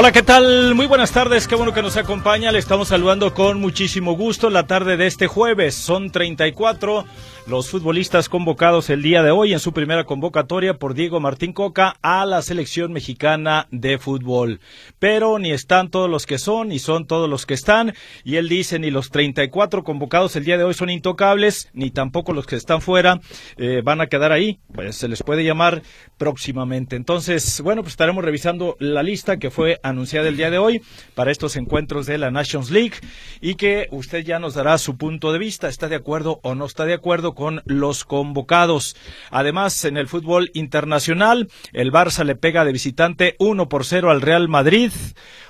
Hola, ¿qué tal? Muy buenas tardes, qué bueno que nos acompaña. Le estamos saludando con muchísimo gusto la tarde de este jueves. Son 34 los futbolistas convocados el día de hoy en su primera convocatoria por Diego Martín Coca a la selección mexicana de fútbol. Pero ni están todos los que son, ni son todos los que están. Y él dice, ni los 34 convocados el día de hoy son intocables, ni tampoco los que están fuera eh, van a quedar ahí. Pues se les puede llamar próximamente. Entonces, bueno, pues estaremos revisando la lista que fue anunciada el día de hoy para estos encuentros de la Nations League y que usted ya nos dará su punto de vista. ¿Está de acuerdo o no está de acuerdo con los convocados? Además, en el fútbol internacional, el Barça le pega de visitante 1 por 0 al Real Madrid.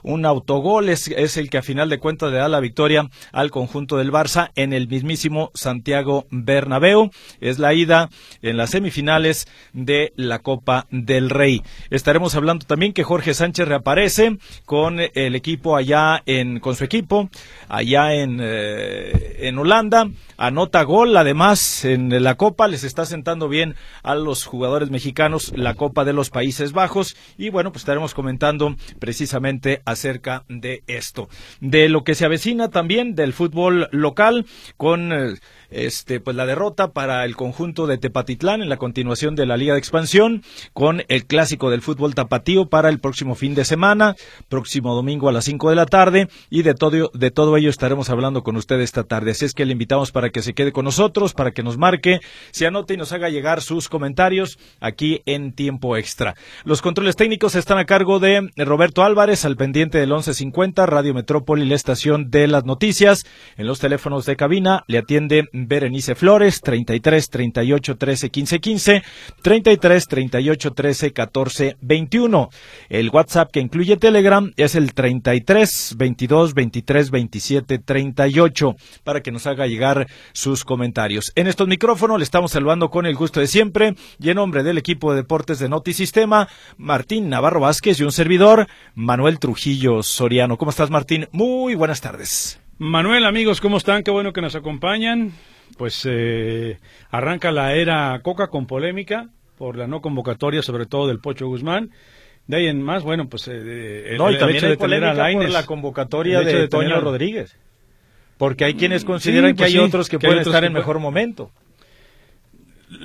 Un autogol es, el que a final de cuentas le da la victoria al conjunto del Barça en el mismísimo Santiago Bernabéu. Es la ida en las semifinales de la Copa del Rey. Estaremos hablando también que Jorge Sánchez reaparece con el equipo allá en, con su equipo allá en, eh, en Holanda. Anota gol, además, en la Copa. Les está sentando bien a los jugadores mexicanos la Copa de los Países Bajos. Y bueno, pues estaremos comentando precisamente acerca de esto. De lo que se avecina también del fútbol local con. Eh, este, pues la derrota para el conjunto de Tepatitlán en la continuación de la Liga de Expansión, con el clásico del fútbol tapatío para el próximo fin de semana, próximo domingo a las 5 de la tarde, y de todo, de todo ello estaremos hablando con usted esta tarde. Así es que le invitamos para que se quede con nosotros, para que nos marque, se anote y nos haga llegar sus comentarios aquí en tiempo extra. Los controles técnicos están a cargo de Roberto Álvarez, al pendiente del 1150, Radio Metrópoli, la estación de las noticias. En los teléfonos de cabina le atiende Berenice Flores, 33 38 13 15 15, 33 38 13 14 21. El WhatsApp que incluye Telegram es el 33 22 23 27 38 para que nos haga llegar sus comentarios. En estos micrófonos le estamos saludando con el gusto de siempre y en nombre del equipo de deportes de Notisistema, Martín Navarro Vázquez y un servidor, Manuel Trujillo Soriano. ¿Cómo estás, Martín? Muy buenas tardes. Manuel, amigos, ¿cómo están? Qué bueno que nos acompañan. Pues eh, arranca la era Coca con polémica por la no convocatoria, sobre todo del Pocho Guzmán. De ahí en más, bueno, pues eh, no, y también hay polémica por la convocatoria de, de Toño Rodríguez. Porque hay quienes consideran sí, pues que hay sí, otros que, que pueden otros estar que en puede... mejor momento.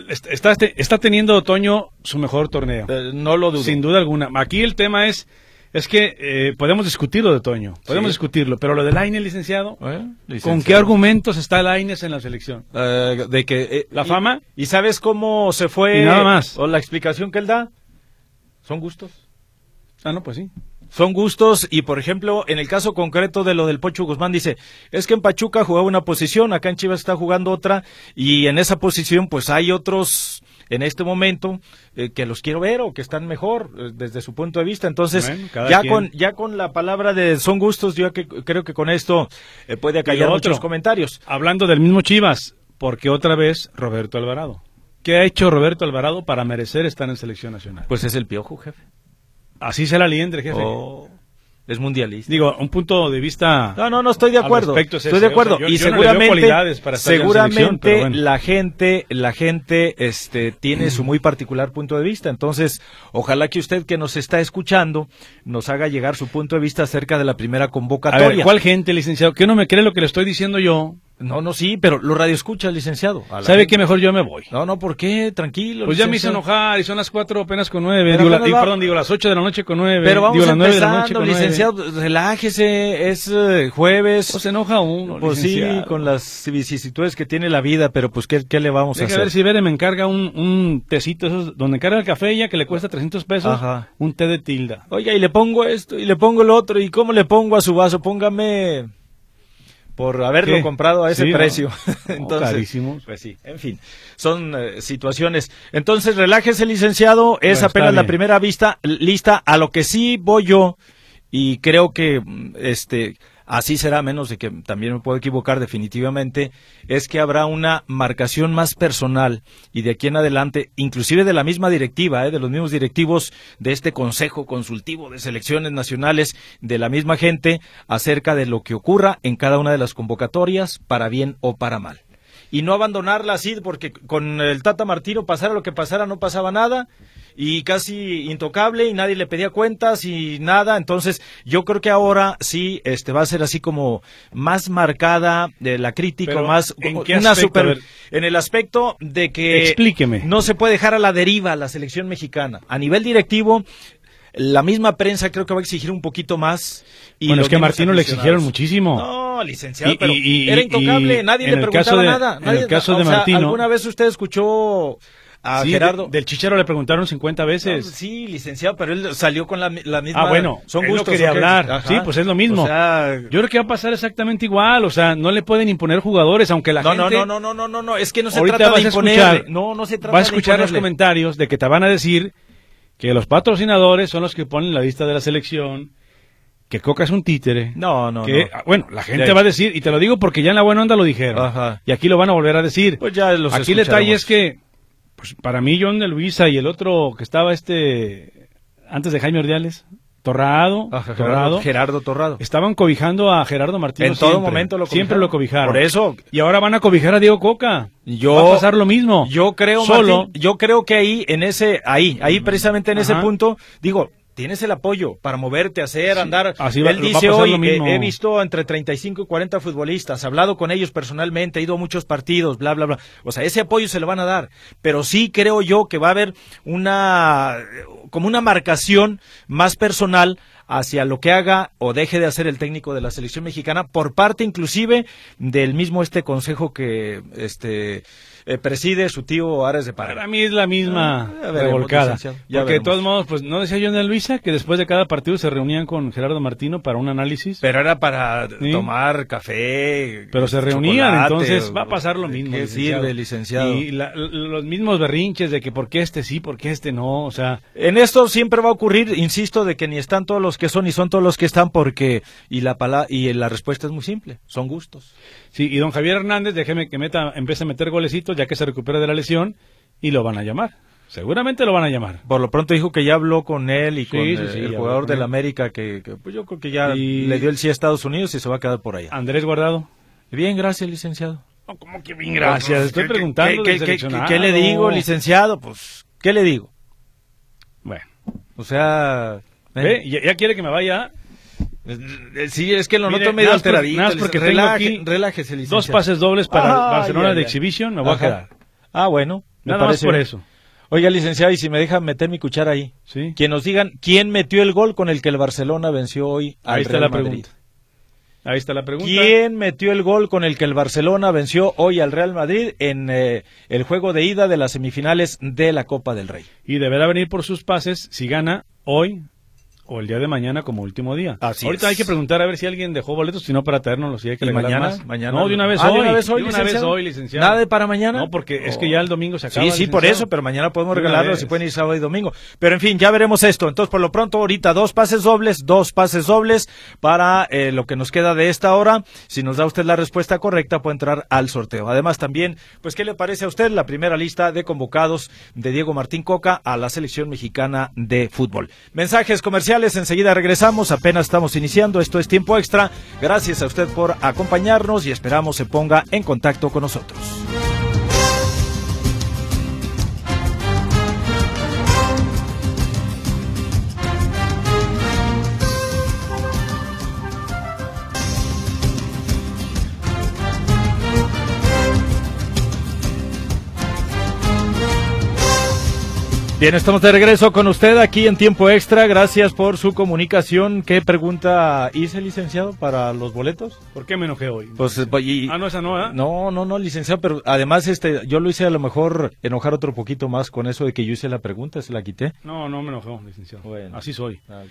Está, está, teniendo Otoño su mejor torneo. Eh, no lo dudo. Sin duda alguna. Aquí el tema es es que eh, podemos discutirlo de Toño, podemos sí. discutirlo, pero lo de Lainez, licenciado, ¿Eh? licenciado, ¿con qué argumentos está Lainez en la selección? Uh, de que eh, la fama y sabes cómo se fue y nada más o la explicación que él da son gustos. Ah, no, pues sí. Son gustos y, por ejemplo, en el caso concreto de lo del Pocho Guzmán, dice, es que en Pachuca jugaba una posición, acá en Chivas está jugando otra y en esa posición pues hay otros en este momento eh, que los quiero ver o que están mejor eh, desde su punto de vista. Entonces, bueno, ya quien. con ya con la palabra de son gustos, yo que, creo que con esto eh, puede acallar muchos comentarios. Hablando del mismo Chivas, porque otra vez Roberto Alvarado. ¿Qué ha hecho Roberto Alvarado para merecer estar en selección nacional? Pues es el piojo, jefe. Así será liendre, jefe. Oh es mundialista. Digo, un punto de vista. No, no, no estoy de acuerdo. Es estoy de acuerdo. O sea, y yo, seguramente, no seguramente bueno. la gente, la gente, este, tiene su muy particular punto de vista. Entonces, ojalá que usted que nos está escuchando nos haga llegar su punto de vista acerca de la primera convocatoria. A ver, ¿cuál gente, licenciado? ¿Qué no me cree lo que le estoy diciendo yo? No, no, sí, pero lo radio escucha, licenciado. ¿Sabe qué? Mejor yo me voy. No, no, ¿por qué? Tranquilo. Pues ya me hizo enojar y son las cuatro apenas con nueve. Digo, y, perdón, digo las ocho de la noche con nueve. Pero vamos digo, las de la noche con licenciado, relájese, es eh, jueves. Pues se enoja uno, Pues sí, con las vicisitudes que tiene la vida, pero pues ¿qué, qué le vamos a hacer? a ver si Bere me encarga un, un tecito, esos, donde encarga el café ya que le cuesta 300 pesos, Ajá. un té de tilda. Oiga, y le pongo esto, y le pongo lo otro, ¿y cómo le pongo a su vaso? Póngame por haberlo comprado a ese precio. Entonces, Pues sí, en fin, son eh, situaciones. Entonces, relájese, licenciado, es apenas la primera vista lista. A lo que sí voy yo y creo que mm, este así será, menos de que también me puedo equivocar definitivamente, es que habrá una marcación más personal y de aquí en adelante, inclusive de la misma directiva, ¿eh? de los mismos directivos de este Consejo Consultivo de Selecciones Nacionales, de la misma gente, acerca de lo que ocurra en cada una de las convocatorias, para bien o para mal y no abandonarla así, porque con el Tata Martino pasara lo que pasara, no pasaba nada, y casi intocable, y nadie le pedía cuentas y nada. Entonces, yo creo que ahora sí este va a ser así como más marcada de la crítica, más ¿en una super en el aspecto de que Explíqueme. no se puede dejar a la deriva la selección mexicana. A nivel directivo, la misma prensa creo que va a exigir un poquito más. Y bueno, es que a Martino le exigieron muchísimo. No, licenciado, pero era intocable, nadie le preguntaba nada. en el caso de Martino. ¿Alguna vez usted escuchó a Gerardo. del Chichero le preguntaron 50 veces. sí, licenciado, pero él salió con la, misma. Ah, bueno, son gustos. quería hablar. Sí, pues es lo mismo. yo creo que va a pasar exactamente igual. O sea, no le pueden imponer jugadores, aunque la no, gente. No, no, no, no, no, no, es que no se trata de imponer. No, no se trata Va a escuchar los comentarios de que te van a decir que los patrocinadores son los que ponen la lista de la selección que Coca es un títere. No, no, que, no. Bueno, la gente va a decir, y te lo digo porque ya en la buena onda lo dijeron. Ajá. Y aquí lo van a volver a decir. Pues ya los Aquí el detalle es que, pues para mí, John de Luisa y el otro que estaba este, antes de Jaime Ordiales, Torrado, Torrado, Gerardo Torrado. Estaban cobijando a Gerardo Martínez. En todo momento lo Siempre lo cobijaron. Por eso. Y ahora van a cobijar a Diego Coca. Yo, Va a pasar lo mismo. Yo creo, Solo, yo creo que ahí, en ese, ahí, ahí precisamente en ese punto, digo, tienes el apoyo para moverte, hacer, andar. Así va, Él dice hoy, eh, he visto entre 35 y 40 futbolistas, he hablado con ellos personalmente, he ido a muchos partidos, bla, bla, bla. O sea, ese apoyo se lo van a dar. Pero sí creo yo que va a haber una, como una marcación más personal hacia lo que haga o deje de hacer el técnico de la selección mexicana por parte inclusive del mismo este consejo que este eh, preside su tío Ares de Pará. Para mí es la misma ah, revolcada. Porque de todos modos, pues no decía John de Luisa que después de cada partido se reunían con Gerardo Martino para un análisis. Pero era para tomar café. Pero se reunían, entonces va a pasar lo mismo. ¿Qué sirve, licenciado? Y los mismos berrinches de que por qué este sí, por qué este no, o sea. En esto siempre va a ocurrir, insisto, de que ni están todos los que son ni son todos los que están porque y la pala y la respuesta es muy simple, son gustos. Sí, y don Javier Hernández, déjeme que meta, empiece a meter golecitos ya que se recupera de la lesión y lo van a llamar. Seguramente lo van a llamar. Por lo pronto dijo que ya habló con él y con el jugador del América, que, pues yo creo que ya le dio el sí a Estados Unidos y se va a quedar por allá. Andrés Guardado. Bien, gracias, licenciado. ¿Cómo que bien, gracias? Estoy preguntando. ¿Qué, qué, le digo, licenciado? Pues, ¿qué le digo? Bueno. O sea... ¿eh? ¿Ya, quiere que me vaya? Eh, sí, es que lo noto medio alteradito. Nada porque relaje, relájese, Dos pases dobles para Barcelona de Exhibition, me voy a quedar. Ah, bueno. Me Nada parece por eso. Oiga, licenciado, y si me deja meter mi cuchara ahí. Sí. Que nos digan quién metió el gol con el que el Barcelona venció hoy al ahí está Real la Madrid. Pregunta. Ahí está la pregunta. ¿Quién metió el gol con el que el Barcelona venció hoy al Real Madrid en eh, el juego de ida de las semifinales de la Copa del Rey? Y deberá venir por sus pases si gana hoy o el día de mañana como último día. Así Ahorita hay que preguntar a ver si alguien dejó boletos, si no para traernos si hay que mañana, mañana. No, de una vez ah, hoy. De una vez hoy, de una vez hoy, licenciado. Nada de para mañana. No, porque es que ya el domingo se acaba. Sí, sí, por eso, pero mañana podemos regalarlo si pueden ir sábado y domingo. Pero en fin, ya veremos esto. Entonces, por lo pronto, ahorita dos pases dobles, dos pases dobles para eh, lo que nos queda de esta hora. Si nos da usted la respuesta correcta, puede entrar al sorteo. Además, también, pues, ¿qué le parece a usted la primera lista de convocados de Diego Martín Coca a la selección mexicana de fútbol? Mensajes comerciales, enseguida regresamos apenas estamos iniciando, esto es tiempo extra. Gracias a usted por acompañarnos y esperamos se ponga en contacto con nosotros. Bien, estamos de regreso con usted aquí en tiempo extra. Gracias por su comunicación. ¿Qué pregunta hice, licenciado, para los boletos? ¿Por qué me enojé hoy? Pues, y, ah, no, esa no, ¿eh? No, no, no, licenciado, pero además este, yo lo hice a lo mejor enojar otro poquito más con eso de que yo hice la pregunta, se la quité. No, no me enojó, licenciado. Bueno. Así soy. Ah,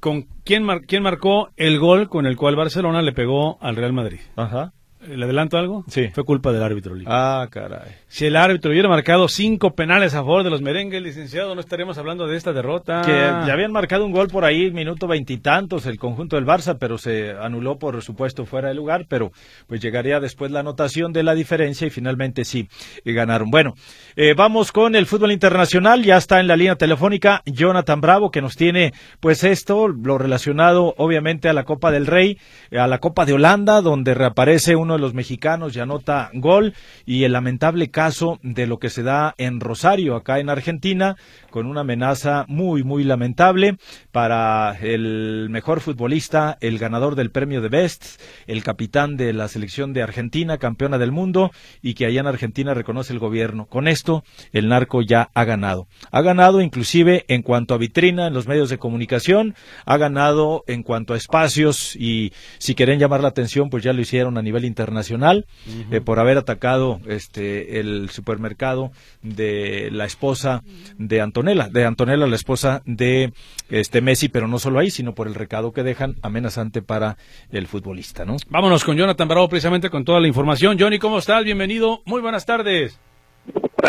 ¿Con quién, quién marcó el gol con el cual Barcelona le pegó al Real Madrid? Ajá. ¿Le adelanto algo? Sí. Fue culpa del árbitro. Ah, caray. Si el árbitro hubiera marcado cinco penales a favor de los merengues, licenciado, no estaríamos hablando de esta derrota. Que ya habían marcado un gol por ahí, minuto veintitantos, el conjunto del Barça, pero se anuló por supuesto fuera de lugar, pero pues llegaría después la anotación de la diferencia y finalmente sí, ganaron. Bueno, eh, vamos con el fútbol internacional, ya está en la línea telefónica Jonathan Bravo, que nos tiene pues esto, lo relacionado obviamente a la Copa del Rey, a la Copa de Holanda, donde reaparece uno de los mexicanos y anota gol, y el lamentable caso de lo que se da en Rosario, acá en Argentina, con una amenaza muy, muy lamentable para el mejor futbolista, el ganador del premio de Best, el capitán de la selección de Argentina, campeona del mundo, y que allá en Argentina reconoce el gobierno. Con esto, el narco ya ha ganado. Ha ganado inclusive en cuanto a vitrina en los medios de comunicación, ha ganado en cuanto a espacios y si quieren llamar la atención, pues ya lo hicieron a nivel internacional eh, por haber atacado este el supermercado de la esposa de Antonella, de Antonella, la esposa de este Messi, pero no solo ahí, sino por el recado que dejan amenazante para el futbolista, ¿no? Vámonos con Jonathan Bravo precisamente con toda la información. Johnny, ¿cómo estás? Bienvenido. Muy buenas tardes.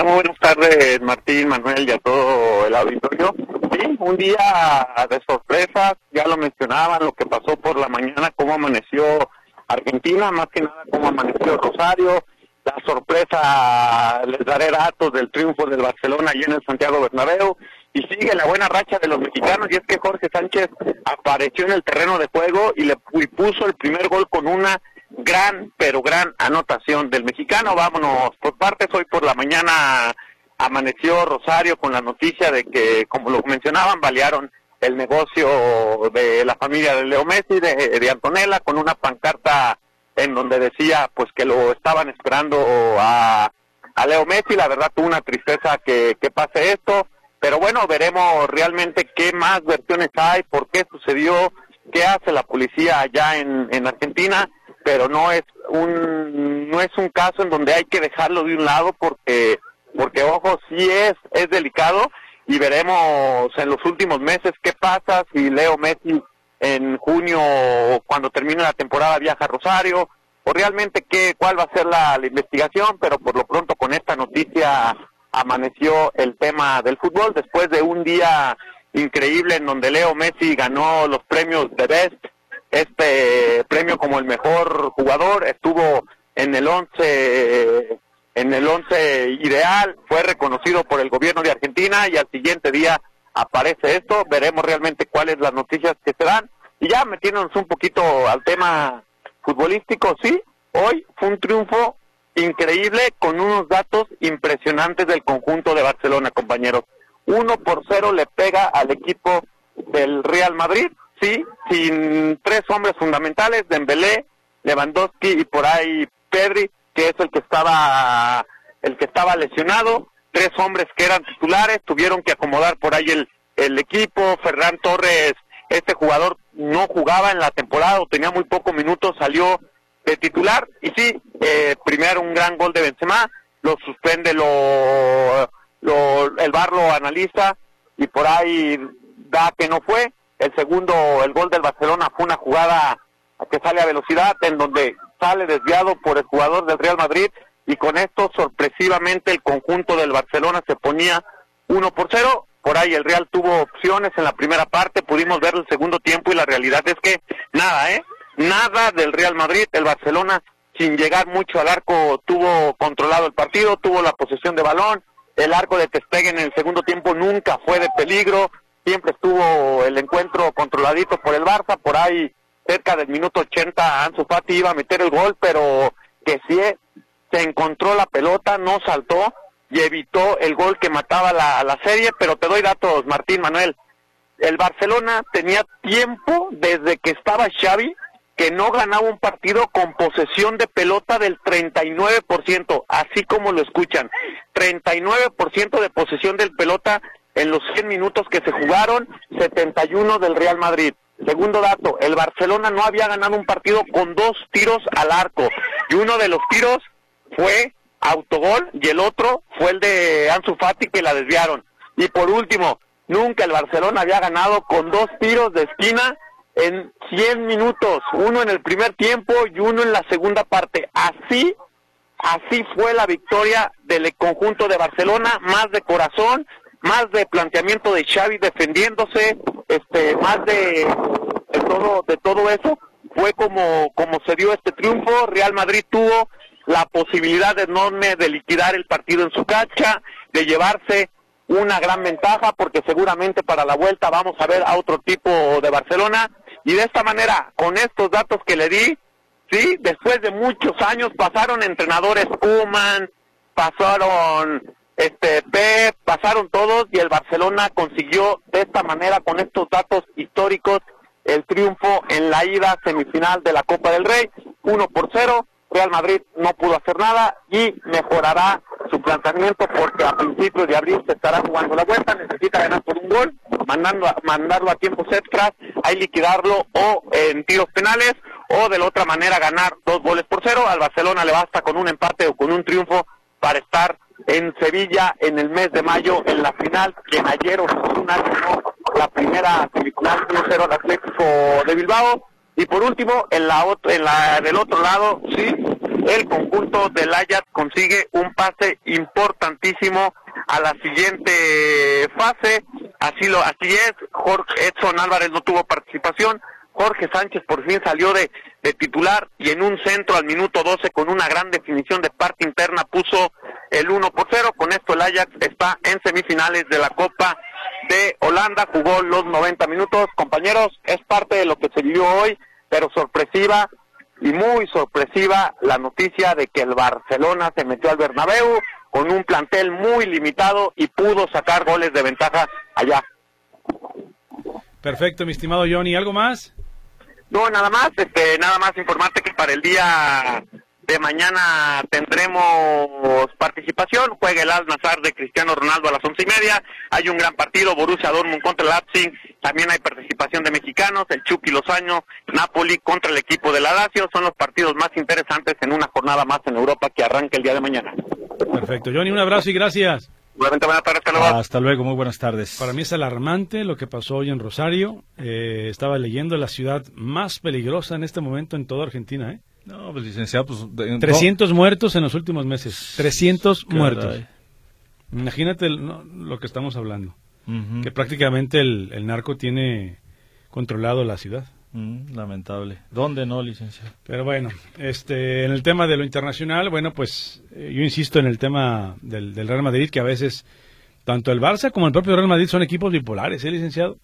Muy buenas tardes, Martín, Manuel y a todo el auditorio. Sí, un día de sorpresa, ya lo mencionaban, lo que pasó por la mañana, cómo amaneció Argentina, más que nada cómo amaneció Rosario, la sorpresa, les daré datos del triunfo del Barcelona allí en el Santiago Bernabéu, y sigue la buena racha de los mexicanos, y es que Jorge Sánchez apareció en el terreno de juego y le y puso el primer gol con una gran, pero gran anotación del mexicano. Vámonos por partes. Hoy por la mañana amaneció Rosario con la noticia de que, como lo mencionaban, balearon el negocio de la familia de Leo Messi, de, de Antonella, con una pancarta en donde decía pues que lo estaban esperando a, a Leo Messi. La verdad tuvo una tristeza que, que pase esto, pero bueno, veremos realmente qué más versiones hay, por qué sucedió, qué hace la policía allá en, en Argentina. Pero no es un no es un caso en donde hay que dejarlo de un lado porque porque ojo sí es es delicado. Y veremos en los últimos meses qué pasa si Leo Messi en junio cuando termine la temporada viaja a Rosario. O realmente qué cuál va a ser la, investigación pero por lo pronto con esta noticia amaneció el tema del fútbol después de un día increíble en donde Leo Messi ganó los premios de Best este premio como el mejor jugador, estuvo en el 11 en el 11 ideal, fue reconocido por el gobierno de Argentina y al siguiente día aparece esto, veremos realmente cuáles las noticias que se dan y ya metiéndonos un poquito al tema futbolístico, sí, hoy fue un triunfo increíble con unos datos impresionantes del conjunto de Barcelona, compañeros. Uno por cero le pega al equipo del Real Madrid sí, sin tres hombres fundamentales, Dembélé, Lewandowski y por ahí Pedri, que es el que estaba el que estaba lesionado, tres hombres que eran titulares, tuvieron que acomodar por ahí el, el equipo, Ferran Torres, este jugador no jugaba en la temporada, o tenía muy pocos minutos, salió de titular, y sí, eh, primero un gran gol de Benzema, lo suspende, lo, lo el bar lo analiza, y por ahí da que no fue, el segundo, el gol del Barcelona fue una jugada que sale a velocidad, en donde sale desviado por el jugador del Real Madrid y con esto sorpresivamente el conjunto del Barcelona se ponía uno por cero. Por ahí el Real tuvo opciones en la primera parte, pudimos ver el segundo tiempo y la realidad es que nada, ¿eh? Nada del Real Madrid, el Barcelona sin llegar mucho al arco tuvo controlado el partido, tuvo la posesión de balón, el arco de Testegen en el segundo tiempo nunca fue de peligro, siempre estuvo el encuentro controladito por el Barça, por ahí cerca del minuto 80 Ansu Fati iba a meter el gol, pero que sí se encontró la pelota, no saltó y evitó el gol que mataba la, la serie, pero te doy datos, Martín Manuel. El Barcelona tenía tiempo desde que estaba Xavi que no ganaba un partido con posesión de pelota del 39%, así como lo escuchan, 39% de posesión del pelota en los 100 minutos que se jugaron, 71 del Real Madrid. Segundo dato, el Barcelona no había ganado un partido con dos tiros al arco y uno de los tiros fue autogol y el otro fue el de Ansu Fati que la desviaron. Y por último, nunca el Barcelona había ganado con dos tiros de esquina en 100 minutos, uno en el primer tiempo y uno en la segunda parte. Así, así fue la victoria del conjunto de Barcelona, más de corazón, más de planteamiento de Xavi defendiéndose, este, más de, de todo, de todo eso. Fue como, como se dio este triunfo. Real Madrid tuvo la posibilidad enorme de liquidar el partido en su cancha, de llevarse una gran ventaja, porque seguramente para la vuelta vamos a ver a otro tipo de Barcelona. Y de esta manera, con estos datos que le di, sí, después de muchos años pasaron entrenadores Kuman, pasaron este Pep, pasaron todos y el Barcelona consiguió de esta manera con estos datos históricos el triunfo en la ida semifinal de la Copa del Rey, 1 por 0. Real Madrid no pudo hacer nada y mejorará su planteamiento porque a principios de abril se estará jugando la vuelta, necesita ganar por un gol, mandando mandarlo a tiempos extras, ahí liquidarlo o en tiros penales o de la otra manera ganar dos goles por cero. Al Barcelona le basta con un empate o con un triunfo para estar en Sevilla en el mes de mayo en la final, que en ayer ganó la primera semifinal 1-0 al Atlético de Bilbao. Y por último, en la, en la del otro lado, sí, el conjunto del Ajax consigue un pase importantísimo a la siguiente fase. Así lo, así es. Jorge Edson Álvarez no tuvo participación. Jorge Sánchez por fin salió de, de titular y en un centro al minuto 12 con una gran definición de parte interna puso el 1 por 0. Con esto el Ajax está en semifinales de la Copa de Holanda. Jugó los 90 minutos. Compañeros, es parte de lo que se vivió hoy, pero sorpresiva y muy sorpresiva la noticia de que el Barcelona se metió al Bernabéu con un plantel muy limitado y pudo sacar goles de ventaja allá. Perfecto, mi estimado Johnny. ¿Algo más? No, nada más, este, nada más informarte que para el día de mañana tendremos participación. Juega el Al Nazar de Cristiano Ronaldo a las once y media. Hay un gran partido, Borussia Dortmund contra el Leipzig. También hay participación de mexicanos, el Chucky Lozano, Napoli contra el equipo de la Lazio. Son los partidos más interesantes en una jornada más en Europa que arranca el día de mañana. Perfecto, Johnny, un abrazo y gracias. Buenas tardes. Hasta luego, muy buenas tardes. Para mí es alarmante lo que pasó hoy en Rosario. Eh, estaba leyendo la ciudad más peligrosa en este momento en toda Argentina, ¿eh? No, pues licenciado, pues... de- 300 muertos en los últimos meses. 300 Caray. muertos. Imagínate el- no, lo que estamos hablando. Que prácticamente el, el narco tiene controlado la ciudad. Mm, lamentable. ¿Dónde no, licenciado? Pero bueno, este, en el tema de lo internacional, bueno, pues eh, yo insisto en el tema del, del Real Madrid, que a veces tanto el Barça como el propio Real Madrid son equipos bipolares, ¿eh, licenciado?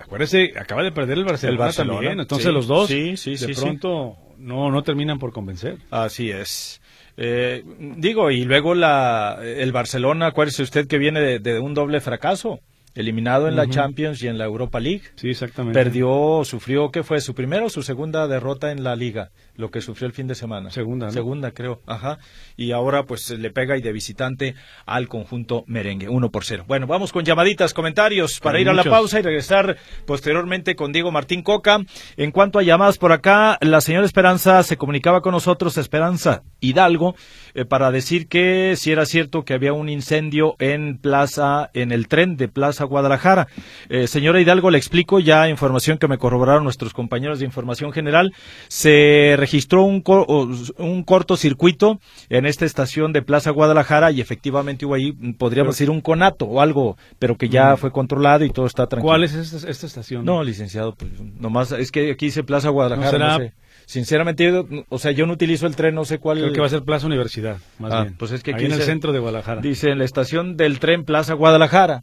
Acuérdese, acaba de perder el Barcelona, El Barcelona, también, entonces sí. los dos Sí, sí, de pronto no no terminan por convencer. Así es. Eh, digo, y luego la, el Barcelona, acuérdese usted que viene de, de un doble fracaso, eliminado en la. Champions y en la Europa League. Sí, exactamente. Perdió, sufrió, ¿qué fue? ¿Su primera o su segunda derrota en la liga? Lo que sufrió el fin de semana. Segunda, ¿no? Segunda, creo. Ajá. Y ahora, pues, le pega y de visitante al conjunto merengue. Uno por cero. Bueno, vamos con llamaditas, comentarios para Hay ir a la pausa y regresar posteriormente con Diego Martín Coca. En cuanto a llamadas por acá, la señora Esperanza se comunicaba con nosotros, Esperanza Hidalgo, eh, para decir que si era cierto que había un incendio en Plaza, en el tren de Plaza Guadalajara. Eh, señora Hidalgo, le explico ya información que me corroboraron nuestros compañeros de información general. Se registró un, co- o- un cortocircuito en esta estación de Plaza Guadalajara y efectivamente hubo ahí, mm, podríamos decir, un conato o algo, pero que ya fue controlado y todo está tranquilo. ¿Cuál es esta, esta estación? No, licenciado, pues nomás es que aquí dice Plaza Guadalajara, ¿No sé. Sinceramente, yo, o sea, yo no utilizo el tren, no sé cuál. Creo que va a ser Plaza Universidad, más Ah, bien. pues es que Ahí aquí en el centro de Guadalajara. Dice en la estación del tren Plaza Guadalajara.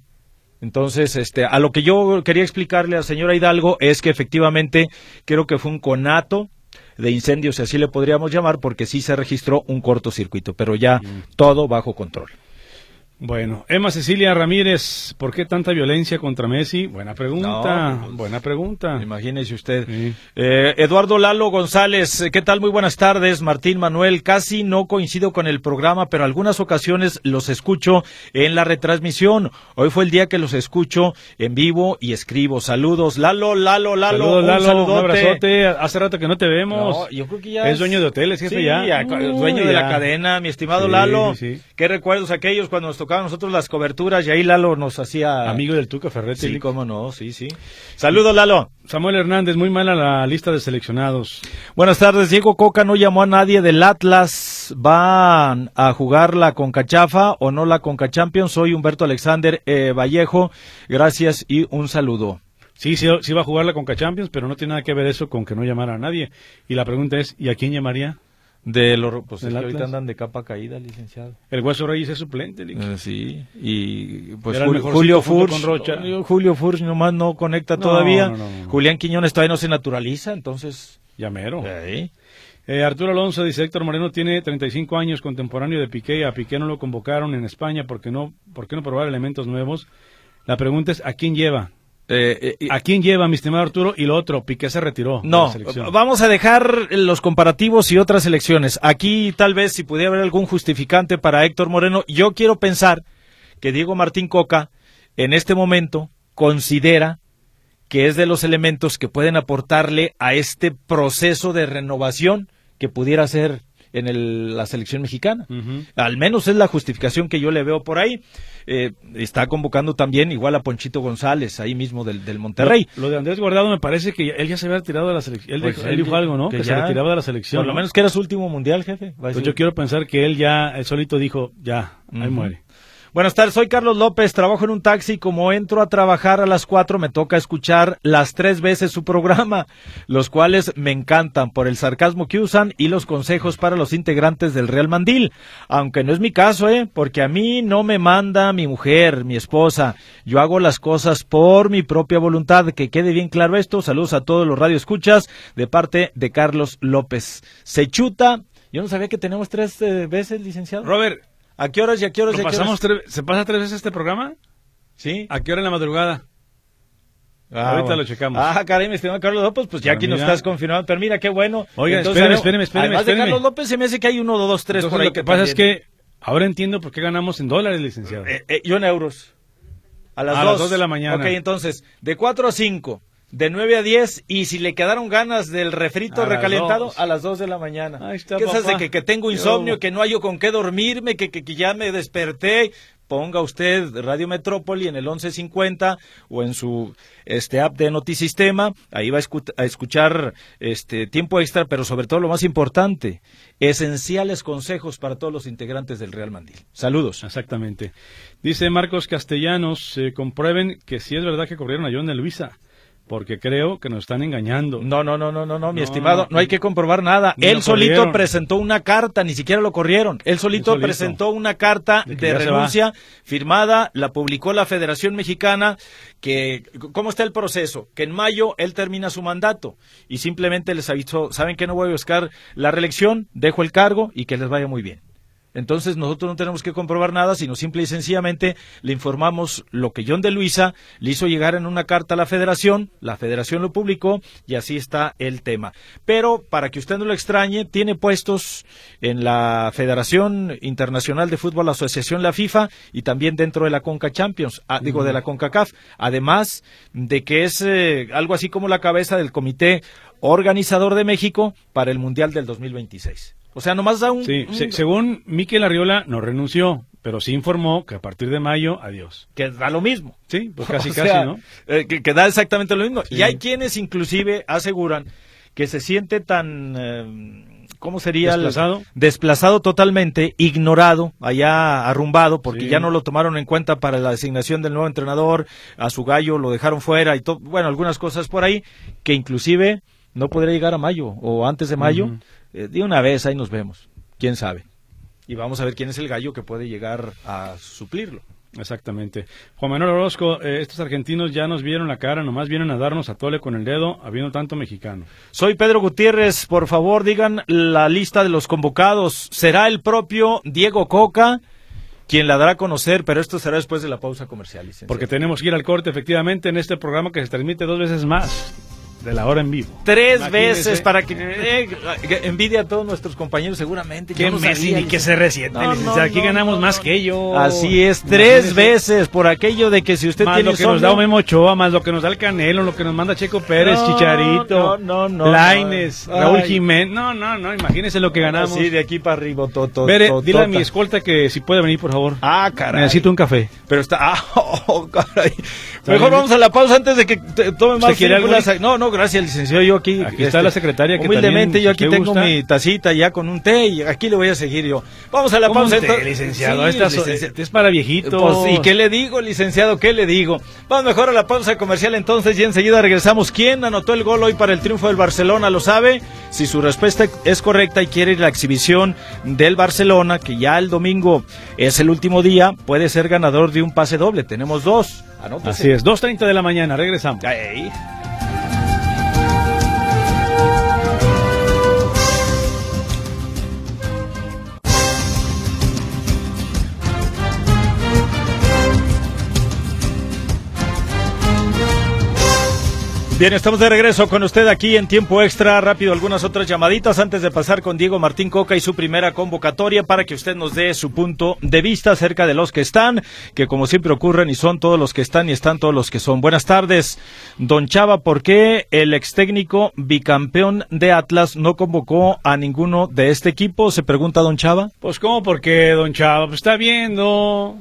Entonces, este, a lo que yo quería explicarle a la señora Hidalgo es que efectivamente creo que fue un conato de incendios, si así le podríamos llamar, porque sí se registró un cortocircuito, pero ya todo bajo control. Bueno, Emma Cecilia Ramírez, ¿por qué tanta violencia contra Messi? Buena pregunta, pues, buena pregunta. Imagínese usted. Sí. Eh, Eduardo Lalo González, ¿qué tal? Muy buenas tardes. Martín Manuel, casi no coincido con el programa, pero algunas ocasiones los escucho en la retransmisión. Hoy fue el día que los escucho en vivo y escribo. Saludos, Lalo, Lalo, Lalo. Saludos, un Lalo, un saludote. abrazote. Hace rato que no te vemos. No, yo creo que ya es dueño de hoteles, jefe, Sí, ya. dueño de la cadena, mi estimado Sí, Lalo. Qué recuerdos aquellos cuando nos nosotros las coberturas y ahí Lalo nos hacía Amigo del Tuca Ferretti. Sí, cómo no, sí, sí. Saludos, Lalo. Samuel Hernández, muy mala la lista de seleccionados. Buenas tardes. Diego Coca no llamó a nadie del Atlas. ¿Van a jugar la Concachafa o no la Conca Champions? Soy Humberto Alexander eh, Vallejo. Gracias y un saludo. Sí, sí, sí va a jugar la Conca Champions, pero no tiene nada que ver eso con que no llamara a nadie. Y la pregunta es, ¿y a quién llamaría? De los, pues es ¿Del que ahorita andan de capa caída, licenciado. El Hueso Reyes es suplente. Lick. Eh, sí, y pues Jul- Julio Furch, con Rocha. Julio Furch nomás no conecta No, todavía. no, no, no. Julián Quiñones todavía no se naturaliza, entonces. Llamero. ahí. Eh, Arturo Alonso dice, Héctor Moreno tiene 35 años, contemporáneo de Piqué. A Piqué no lo convocaron en España porque no, ¿por qué no probar elementos nuevos? La pregunta es, ¿a quién lleva? Eh, eh, ¿A quién lleva, mi estimado Arturo? Y lo otro, Piqué se retiró. de No, la vamos a dejar los comparativos y otras elecciones. Aquí tal vez si pudiera haber algún justificante para Héctor Moreno, yo quiero pensar que Diego Martín Coca en este momento considera que es de los elementos que pueden aportarle a este proceso de renovación que pudiera ser en el- la selección mexicana. Al menos es la justificación que yo le veo por ahí. Eh, está convocando también igual a Ponchito González, ahí mismo del, del Monterrey. Lo, lo de Andrés Guardado me parece que él ya se había retirado de la selección. Él, Pues dijo, él dijo algo, ¿no? Que, se ya- retiraba de la selección. Por lo ¿no? menos que era su último mundial, jefe. Pues yo quiero pensar que él ya, él solito dijo, ya, ahí muere. Buenas tardes, soy Carlos López, trabajo en un taxi. Como entro a trabajar a las cuatro, me toca escuchar las tres veces su programa, los cuales me encantan por el sarcasmo que usan y los consejos para los integrantes del Real Mandil. Aunque no es mi caso, ¿eh? Porque a mí no me manda mi mujer, mi esposa. Yo hago las cosas por mi propia voluntad. Que quede bien claro esto. Saludos a todos los radioescuchas de parte de Carlos López. Se chuta. Yo no sabía que tenemos tres eh, veces, licenciado. Robert, ¿A qué horas y a qué horas? ¿lo y a qué pasamos horas? tres- ¿se pasa tres veces este programa? Sí. ¿A qué hora en la madrugada? Ah, Ahorita bueno. lo checamos. Ah, caray, mi estimado Carlos López, pues ya Pero aquí nos mira. estás confirmando. Pero mira, qué bueno. Oiga, Entonces, espéreme, espéreme, espéreme, Además de. Carlos López, se me hace que hay uno, dos, tres Entonces, por ahí. lo que pasa es que ahora entiendo por qué ganamos en dólares, licenciado. Eh, eh, yo en euros. A las A dos. las dos de la mañana. Ok, entonces, de 4 a 5, de 9 a 10, y si le quedaron ganas del refrito A recalentado, a las 2 de la mañana. Ahí está, ¿Qué es papá. de que, que tengo insomnio, Yo- que no hay con qué dormirme, que, que, que ya me desperté? Ponga usted Radio Metrópoli en el 1150 o en su este app de Notisistema, ahí va a, escu- a escuchar este tiempo extra, pero sobre todo lo más importante, esenciales consejos para todos los integrantes del Real Mandil. Saludos. Exactamente. Dice Marcos Castellanos, eh, comprueben que sí es verdad que corrieron a John de Luisa, porque creo que nos están engañando. No, no, no, no, no, no, mi No, estimado, no. no hay que comprobar nada. Él solito corrieron. presentó una carta, ni siquiera lo corrieron. Él solito, solito. presentó una carta De renuncia firmada, la publicó la Federación Mexicana, que ¿cómo está el proceso? Que en mayo él termina su mandato y simplemente les avisó, saben que no voy a buscar la reelección, dejo el cargo y que les vaya muy bien. Entonces nosotros no tenemos que comprobar nada, sino simple y sencillamente le informamos lo que John de Luisa le hizo llegar en una carta a la federación, la federación lo publicó y así está el tema. Pero para que usted no lo extrañe, tiene puestos en la Federación Internacional de Fútbol, la Asociación La FIFA y también dentro de la Conca Champions, ah, digo de la CONCACAF, además de que es eh, algo así como la cabeza del comité organizador de México para el Mundial del 2026. O sea, nomás da un, Sí, un- se- según Miquel Arriola, no renunció, pero sí informó que a partir de mayo, adiós. que da lo mismo. Sí, pues casi, O casi, ¿no? eh, que, que da exactamente lo mismo. Sí. Y hay quienes inclusive aseguran que se siente tan, eh, ¿cómo sería? el- Desplazado. desplazado totalmente, ignorado, allá arrumbado, porque Sí. ya no lo tomaron en cuenta para la designación del nuevo entrenador, a su gallo lo dejaron fuera y todo, bueno, algunas cosas por ahí, que inclusive no podría llegar a mayo o antes de mayo. Eh, de una vez ahí nos vemos, quién sabe. Y vamos a ver quién es el gallo que puede llegar a suplirlo. Exactamente. Juan Manuel Orozco, eh, estos argentinos ya nos vieron la cara, nomás vienen a darnos a tole con el dedo, habiendo tanto mexicano. Soy Pedro Gutiérrez, por favor digan la lista de los convocados. ¿Será el propio Diego Coca? quien la dará a conocer, pero esto será después de la pausa comercial. Licenciado. Porque tenemos que ir al corte, efectivamente, en este programa que se transmite dos veces más de la hora en vivo. Tres Imagínese. veces para que eh, que envidia a todos nuestros compañeros seguramente. Que no Messi ni que se resiente, No, licenciado. no, Aquí no, ganamos no, más no. que ellos. Así es, tres Imagínese. veces por aquello de que si usted Más tiene lo que nos da Memo Ochoa, más lo que nos da el Canelo, lo que nos manda Checo Pérez, No, Chicharito, no, no, no, Laines, no. Raúl. Jiménez. No, no, no, imagínense lo que ganamos. Sí, de aquí para arriba. to- to- Bere, to- dile a tota. mi escolta que si puede venir, por favor. Ah, caray. Necesito un café. Pero está. Ah, oh, caray. ¿Está Mejor vamos a la pausa antes de que tome más películas. No, no, gracias, licenciado. Yo aquí. este, Aquí está la secretaria que Humildemente, yo aquí tengo gusta. mi tacita ya con un té y aquí le voy a seguir yo. Vamos a la ¿Cómo pausa. té, licenciado? Sí, Esta licenciado. es para viejitos. Pues, ¿y qué le digo, licenciado? ¿Qué le digo? Vamos mejor a la pausa comercial entonces y enseguida regresamos. ¿Quién anotó el gol hoy para el triunfo del Barcelona? ¿Lo sabe? Si su respuesta es correcta y quiere ir a la exhibición del Barcelona, que ya el domingo es el último día, puede ser ganador de un pase doble. Tenemos dos. Anótese. Así es, 2.30 de la mañana, regresamos. Ahí. Bien, estamos de regreso con usted aquí en tiempo extra. Rápido, algunas otras llamaditas antes de pasar con Diego Martín Coca y su primera convocatoria para que usted nos dé su punto de vista acerca de los que están, que como siempre ocurren y son todos los que están y están todos los que son. Buenas tardes, don Chava. ¿Por qué el ex técnico bicampeón de Atlas no convocó a ninguno de este equipo? Se pregunta don Chava. Pues, ¿cómo? Porque, don Chavo, pues está viendo.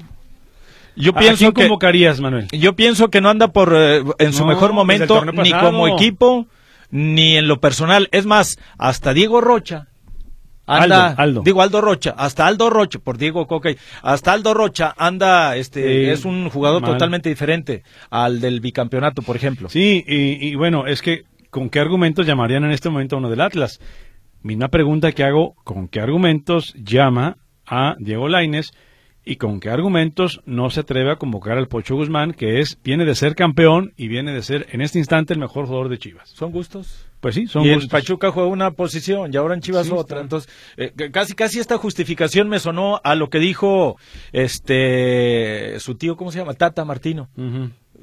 Yo ¿A pienso quién que convocarías, Manuel? yo pienso que no anda por eh, en su No, mejor momento ni como equipo ni en lo personal. Es más, hasta Diego Rocha. Anda, Aldo, Aldo. digo Aldo Rocha, hasta Aldo Rocha, por Diego Coca, hasta Aldo Rocha anda, este, es un jugador mal. totalmente diferente al del bicampeonato, por ejemplo. Sí, y, y bueno, es que, ¿con qué argumentos llamarían en este momento a uno del Atlas? Misma pregunta que hago, ¿con qué argumentos llama a Diego Laines y con qué argumentos no se atreve a convocar al Pocho Guzmán, que es viene de ser campeón y viene de ser en este instante el mejor jugador de Chivas? ¿Son gustos? Pues sí, son y en gustos. Pachuca juega una posición y ahora en Chivas Sí, otra. está. Entonces, eh, casi casi esta justificación me sonó a lo que dijo este su tío, ¿cómo se llama? Tata Martino.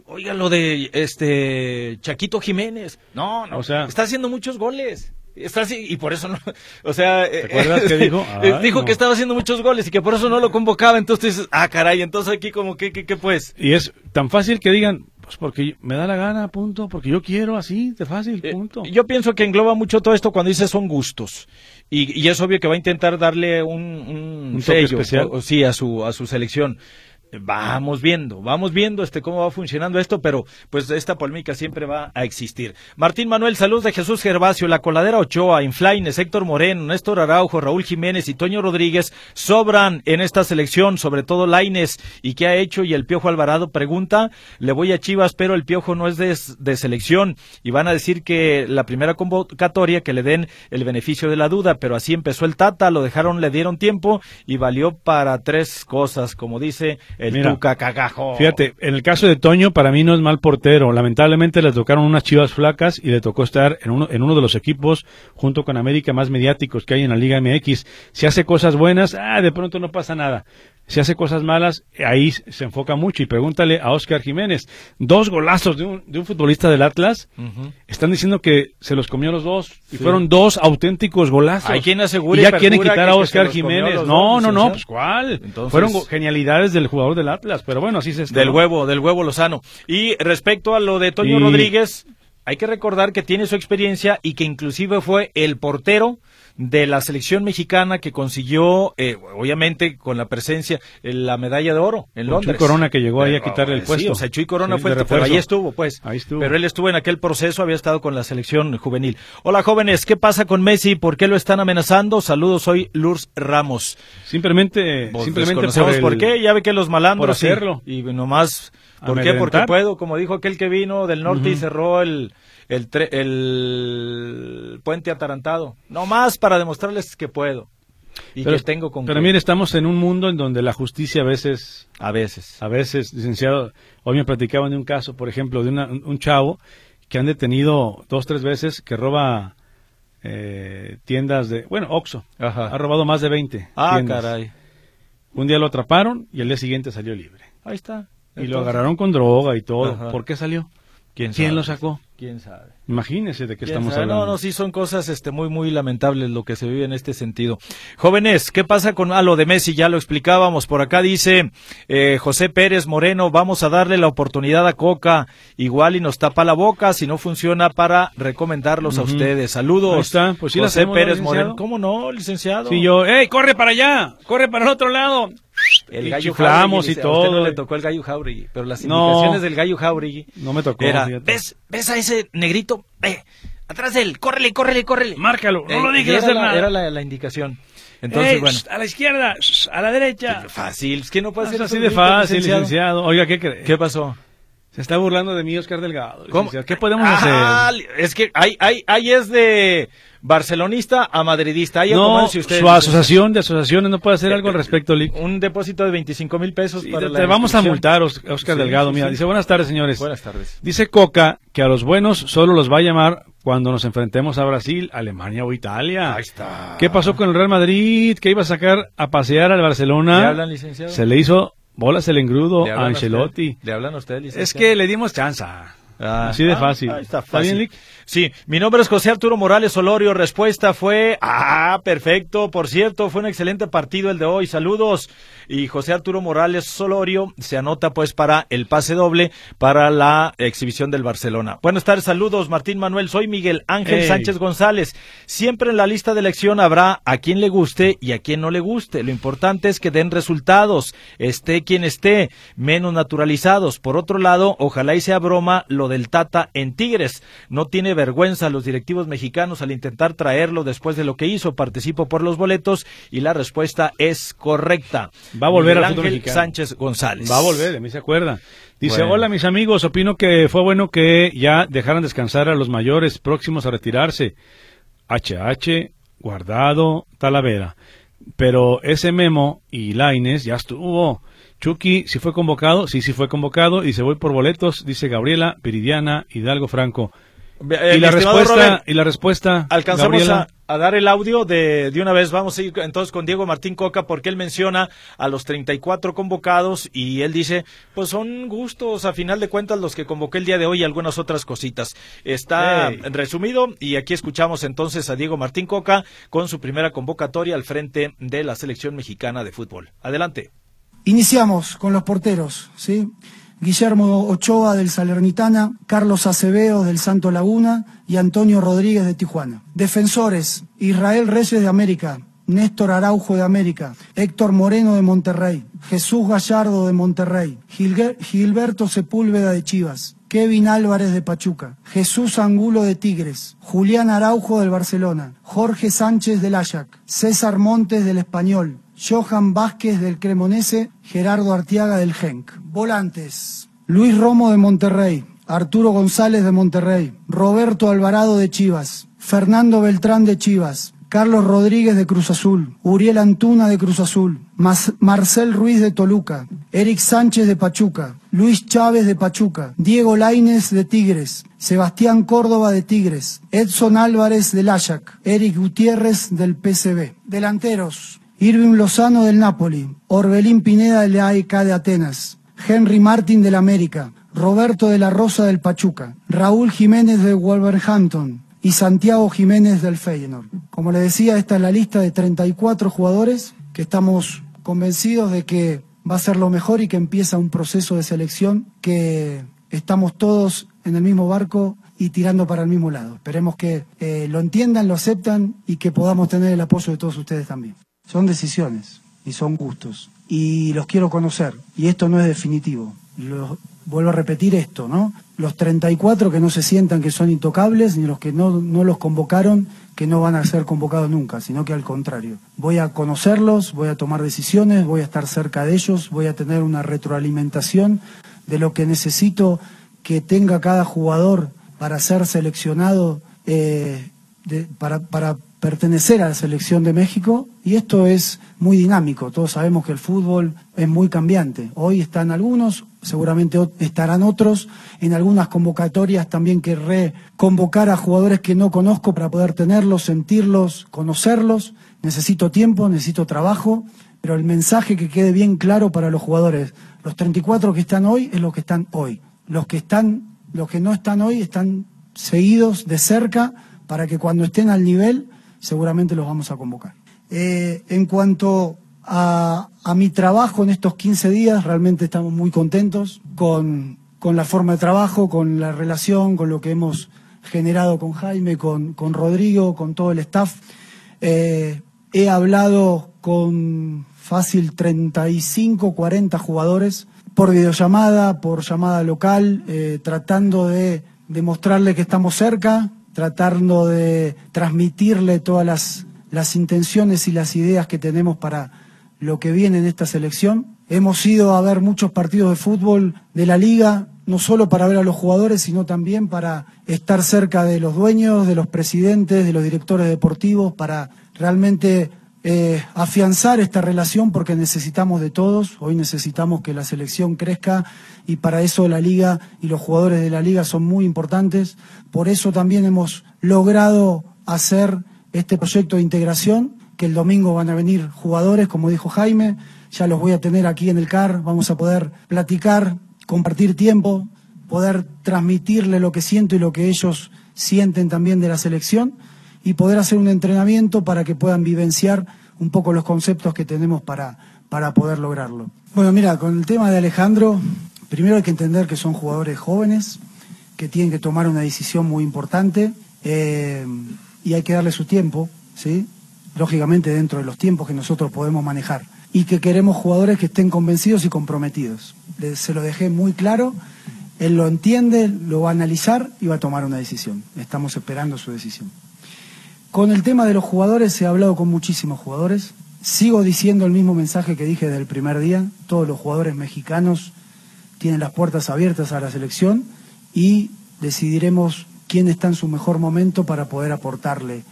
Oiga, lo de este Chaquito Jiménez. No, no, O sea- está haciendo muchos goles. Está así, y por eso no, o sea, eh, acuerdas dijo? eh, Ay, dijo no. que estaba haciendo muchos goles y que por eso no lo convocaba. Entonces dices, ah, caray, entonces aquí como que, que, que pues. Y es tan fácil que digan, pues porque me da la gana, punto, porque yo quiero así, de fácil, Eh, punto. Yo pienso que engloba mucho todo esto cuando dice son gustos. Y, y es obvio que va a intentar darle un, un, sello, especial. o- o sí, a su, a su selección. Vamos viendo, vamos viendo este cómo va funcionando esto, pero pues esta polémica siempre va a existir. Martín Manuel, saludos de Jesús Gervasio, La Coladera Ochoa, Inflaines, Héctor Moreno, Néstor Araujo, Raúl Jiménez y Toño Rodríguez sobran en esta selección, sobre todo Laines. ¿Y qué ha hecho? Y el Piojo Alvarado pregunta, le voy a Chivas, pero el Piojo no es de, de selección. Y van a decir que la primera convocatoria que le den el beneficio de la duda, pero así empezó el Tata, lo dejaron, le dieron tiempo y valió para tres cosas, como dice el Mira, Tuca Cagajo. Fíjate, en el caso de Toño, para mí no es mal portero. Lamentablemente le tocaron unas chivas flacas y le tocó estar en uno, en uno de los equipos, junto con América, más mediáticos que hay en la Liga MX. Si hace cosas buenas, ah, de pronto no pasa nada. Si hace cosas malas, ahí se enfoca mucho. Y pregúntale a Oscar Jiménez. Dos golazos de un, de un futbolista del Atlas. Están diciendo que se los comió los dos. Y fueron dos auténticos golazos. Hay quien asegura Y ya quieren quitar a Oscar Jiménez. No, dos, no, no, pues ¿cuál? Entonces- Fueron genialidades del jugador del Atlas. Pero bueno, así se está. Del huevo, del huevo Lozano. Y respecto a lo de Toño Y- Rodríguez, hay que recordar que tiene su experiencia y que inclusive fue el portero de la selección mexicana que consiguió, eh, obviamente, con la presencia, eh, la medalla de oro en Con Londres. Chuy Corona que llegó ahí a Pero, quitarle el sí, puesto. o sea, Chuy Corona Sí, fue pero ahí estuvo, pues. Ahí estuvo. Pero él estuvo en aquel proceso, había estado con la selección juvenil. Hola, jóvenes, ¿qué pasa con Messi? ¿Por qué lo están amenazando? Saludos, soy Lurs Ramos. Simplemente, simplemente desconocemos el- por, qué, ya ve que los malandros por sí, hacerlo. y nomás ¿por qué? Porque puedo, como dijo aquel que vino del norte y cerró el el, tre- el puente atarantado, nomás para demostrarles que puedo y Pero, que tengo con pero mire, estamos en un mundo en donde la justicia a veces, a veces. a veces, licenciado, hoy me platicaban de un caso, por ejemplo, de una- un un chavo que han detenido dos, tres veces que roba eh, tiendas de, bueno, Oxxo. Ajá. Ha robado más de 20 Ah, tiendas. caray. Un día lo atraparon y el día siguiente salió libre. Ahí está. Y lo agarraron con droga y todo. Ajá. ¿Por qué salió? ¿Quién, ¿Quién sabe? lo sacó? ¿Quién sabe? Imagínese de qué ¿Quién estamos sabe? hablando. No, no, sí son cosas este, muy, muy lamentables lo que se vive en este sentido. Jóvenes, ¿qué pasa con ah, lo de Messi? Ya lo explicábamos. Por acá dice eh, José Pérez Moreno, vamos a darle la oportunidad a Coca. Igual y nos tapa la boca si no funciona para recomendarlos a ustedes. Saludos. Ahí está, pues sí José hacemos, ¿no, Pérez? Moreno. ¿Cómo no, licenciado? Sí, yo, ¡ey, corre para allá! ¡Corre para el otro lado! El gallo chiflamos Jauregui, y dice, A usted no todo. le tocó el gallo Jauregui, pero las No. indicaciones del gallo Jauregui No me tocó. era. ¿ves, ¿ves a ese negrito? Ve, atrás de él, córrele, córrele, córrele. Márcalo, no Eh, lo y dejes era hacer la- nada. Era la, la indicación. Entonces, ¡Ey, bueno. a la izquierda, a la derecha. Fácil, es que no puede Es ser así de fácil, licenciado. Oiga, ¿qué cree? ¿Qué pasó? Se está burlando de mí, Oscar Delgado. ¿Cómo? ¿Qué podemos Ah, hacer? Es que ahí, ahí, ahí es de barcelonista a madridista. Ahí No, ustedes. su asociación de asociaciones no puede hacer algo al respecto. Un depósito de 25 mil pesos Sí, para te, la te vamos a multar, Os- Oscar Sí, Delgado. Mira, sí. dice, buenas tardes, señores. Buenas tardes. Dice Coca que a los buenos solo los va a llamar cuando nos enfrentemos a Brasil, Alemania o Italia. Ahí está. ¿Qué pasó con el Real Madrid? Que iba a sacar a pasear al Barcelona. ¿Le hablan, licenciado? Se le hizo bolas el engrudo ¿Le a Ancelotti. usted? ¿Le hablan a usted, licenciado? Es que le dimos chanza. Ah, Así de ah, fácil. ahí está ¿Está bien, fácil. Sí, mi nombre es José Arturo Morales Solorio. Respuesta fue, ah, perfecto. Por cierto, fue un excelente partido el de hoy. Saludos. Y José Arturo Morales Solorio se anota pues para el pase doble para la exhibición del Barcelona. Buenas tardes, saludos Martín Manuel. Soy Miguel Ángel. Sánchez González. Siempre en la lista de elección habrá a quien le guste y a quien no le guste. Lo importante es que den resultados, esté quien esté, menos naturalizados. Por otro lado, ojalá y sea broma lo del Tata en Tigres. No tiene vergüenza los directivos mexicanos al intentar traerlo después de lo que hizo. Participo por los boletos y la respuesta es correcta. Va a volver Miguel al Ángel mexicano. Sánchez González. Va a volver, de mí se acuerda. Dice, Bueno. hola mis amigos, opino que fue bueno que ya dejaran descansar a los mayores próximos a retirarse. HH, Guardado, Talavera. Pero ese Memo y Laines ya estuvo. Chucky, si fue convocado, sí, sí fue convocado. Y se voy por boletos, dice Gabriela, Viridiana, Hidalgo Franco. Eh, y, la respuesta, Robert, y la respuesta, Alcanzamos a, a dar el audio de, de una vez. Vamos a ir entonces con Diego Martín Coca porque él menciona a los 34 convocados y él dice, pues son gustos a final de cuentas los que convoqué el día de hoy y algunas otras cositas. Está Hey. resumido y aquí escuchamos entonces a Diego Martín Coca con su primera convocatoria al frente de la selección mexicana de fútbol. Adelante. Iniciamos con los porteros, ¿sí? Guillermo Ochoa del Salernitana, Carlos Acevedo del Santo Laguna y Antonio Rodríguez de Tijuana. Defensores, Israel Reyes de América, Néstor Araujo de América, Héctor Moreno de Monterrey, Jesús Gallardo de Monterrey, Gilberto Sepúlveda de Chivas, Kevin Álvarez de Pachuca, Jesús Angulo de Tigres, Julián Araujo del Barcelona, Jorge Sánchez del Ajax, César Montes del Español, Johan Vázquez del Cremonese, Gerardo Artiaga del Genk. Volantes, Luis Romo de Monterrey, Arturo González de Monterrey, Roberto Alvarado de Chivas, Fernando Beltrán de Chivas, Carlos Rodríguez de Cruz Azul, Uriel Antuna de Cruz Azul, Marcel Ruiz de Toluca, Eric Sánchez de Pachuca, Luis Chávez de Pachuca, Diego Laines de Tigres, Sebastián Córdoba de Tigres, Edson Álvarez del Ajax, Eric Gutiérrez del PCB. Delanteros, Irving Lozano del Napoli, Orbelín Pineda del AEK de Atenas, Henry Martin del América, Roberto de la Rosa del Pachuca, Raúl Jiménez de Wolverhampton y Santiago Jiménez del Feyenoord. Como les decía, esta es la lista de 34 jugadores que estamos convencidos de que va a ser lo mejor y que empieza un proceso de selección que estamos todos en el mismo barco y tirando para el mismo lado. Esperemos que eh, lo entiendan, lo aceptan y que podamos tener el apoyo de todos ustedes también. Son decisiones y son gustos y los quiero conocer y esto no es definitivo. Lo- vuelvo a repetir esto, ¿no? Los 34 que no se sientan que son intocables ni los que no, no los convocaron que no van a ser convocados nunca, sino que al contrario. Voy a conocerlos, voy a tomar decisiones, voy a estar cerca de ellos, voy a tener una retroalimentación de lo que necesito que tenga cada jugador para ser seleccionado, eh, para, para pertenecer a la selección de México. Y esto es muy dinámico. Todos sabemos que el fútbol es muy cambiante. Hoy están algunos, seguramente estarán otros. En algunas convocatorias también querré convocar a jugadores que no conozco para poder tenerlos, sentirlos, conocerlos. Necesito tiempo, necesito trabajo, Pero el mensaje que quede bien claro para los jugadores, los 34 que están hoy es los que están hoy. Los que están, los que no están hoy están seguidos de cerca para que cuando estén al nivel seguramente los vamos a convocar. Eh, en cuanto a, a, mi trabajo en estos 15 días, realmente estamos muy contentos con, con, la forma de trabajo, con la relación, con lo que hemos generado con Jaime, con, con Rodrigo, con todo el staff. Eh, he hablado con fácil 35, 40 jugadores por videollamada, por llamada local, eh, tratando de demostrarle que estamos cerca, tratando de transmitirle todas las, las intenciones y las ideas que tenemos para lo que viene en esta selección. Hemos ido a ver muchos partidos de fútbol de la liga, no solo para ver a los jugadores, sino también para estar cerca de los dueños, de los presidentes, de los directores deportivos, para realmente eh, afianzar esta relación porque necesitamos de todos, hoy necesitamos que la selección crezca y para eso la liga y los jugadores de la liga son muy importantes, por eso también hemos logrado hacer este proyecto de integración, que el domingo van a venir jugadores, como dijo Jaime, ya los voy a tener aquí en el CAR, vamos a poder platicar, compartir tiempo, poder transmitirle lo que siento y lo que ellos sienten también de la selección y poder hacer un entrenamiento para que puedan vivenciar un poco los conceptos que tenemos para, para poder lograrlo. Bueno, mira, con el tema de Alejandro, primero hay que entender que son jugadores jóvenes, que tienen que tomar una decisión muy importante eh, y hay que darle su tiempo, ¿sí? lógicamente dentro de los tiempos que nosotros podemos manejar. Y que queremos jugadores que estén convencidos y comprometidos. Se lo dejé muy claro, él lo entiende, lo va a analizar y va a tomar una decisión. Estamos esperando su decisión. Con el tema de los jugadores he hablado con muchísimos jugadores. Sigo diciendo el mismo mensaje que dije desde el primer día. Todos los jugadores mexicanos tienen las puertas abiertas a la selección y decidiremos quién está en su mejor momento para poder aportarle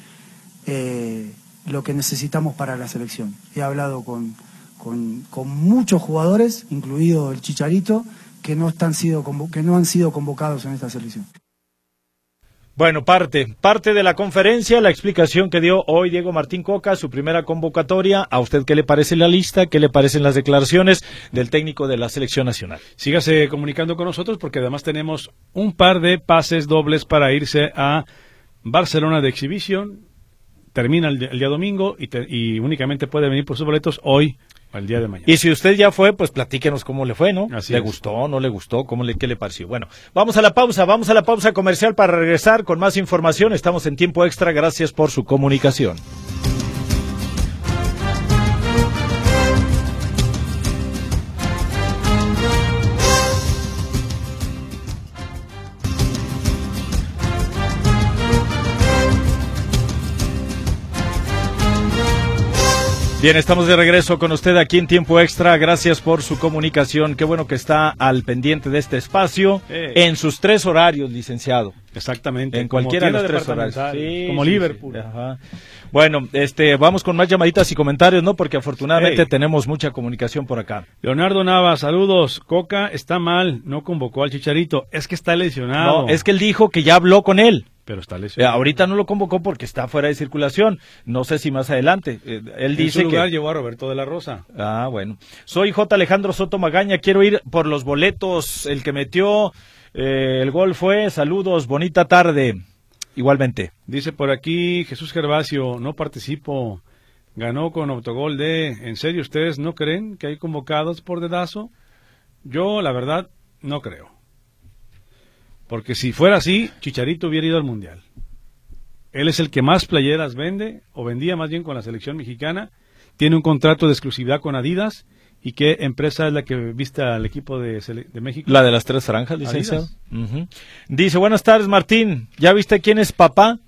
eh, lo que necesitamos para la selección. He hablado con, con, muchos jugadores, incluido el Chicharito, que no, están sido, que no han sido convocados en esta selección. Bueno, parte, parte de la conferencia, la explicación que dio hoy Diego Martín Coca, su primera convocatoria. ¿A usted qué le parece la lista? ¿Qué le parecen las declaraciones del técnico de la selección nacional? Sígase comunicando con nosotros porque además tenemos un par de pases dobles para irse a Barcelona de exhibición. Termina el, día domingo y, y únicamente puede venir por sus boletos hoy el día de mañana. Y si usted ya fue, pues platíquenos cómo le fue, ¿no? Así ¿Le es. gustó, no le gustó? ¿Cómo le, qué le pareció? Bueno, vamos a la pausa, vamos a la pausa comercial para regresar con más información. Estamos en tiempo extra, gracias por su comunicación. Bien, estamos de regreso con usted aquí en tiempo extra. Gracias por su comunicación. Qué bueno que está al pendiente de este espacio Eh. en sus tres horarios, licenciado. Exactamente. En cualquiera de los tres horarios. Sí, como sí, Liverpool. sí. Ajá. Bueno, este, vamos con más llamaditas y comentarios, ¿no? Porque afortunadamente Hey. tenemos mucha comunicación por acá. Leonardo Nava, saludos. Coca está mal, no convocó al Chicharito. Es que está lesionado. No, es que él dijo que ya habló con él. Pero está Eh, lesionado. ahorita no lo convocó porque está fuera de circulación. No sé si más adelante. Eh, él en dice su lugar que. llevó a Roberto de la Rosa. Ah, bueno. Soy J. Alejandro Soto Magaña. Quiero ir por los boletos. El que metió eh, el gol fue. Saludos. Bonita tarde. Igualmente. Dice por aquí Jesús Gervasio, no participo. Ganó con autogol de... ¿En serio ustedes no creen que hay convocados por dedazo? Yo, la verdad, no creo. Porque si fuera así, Chicharito hubiera ido al Mundial. Él es el que más playeras vende, o vendía más bien con la selección mexicana. Tiene un contrato de exclusividad con Adidas. ¿Y qué empresa es la que viste al equipo de, México? La de las tres franjas, licenciado. Dice, buenas tardes, Martín. ¿Ya viste quién es papá?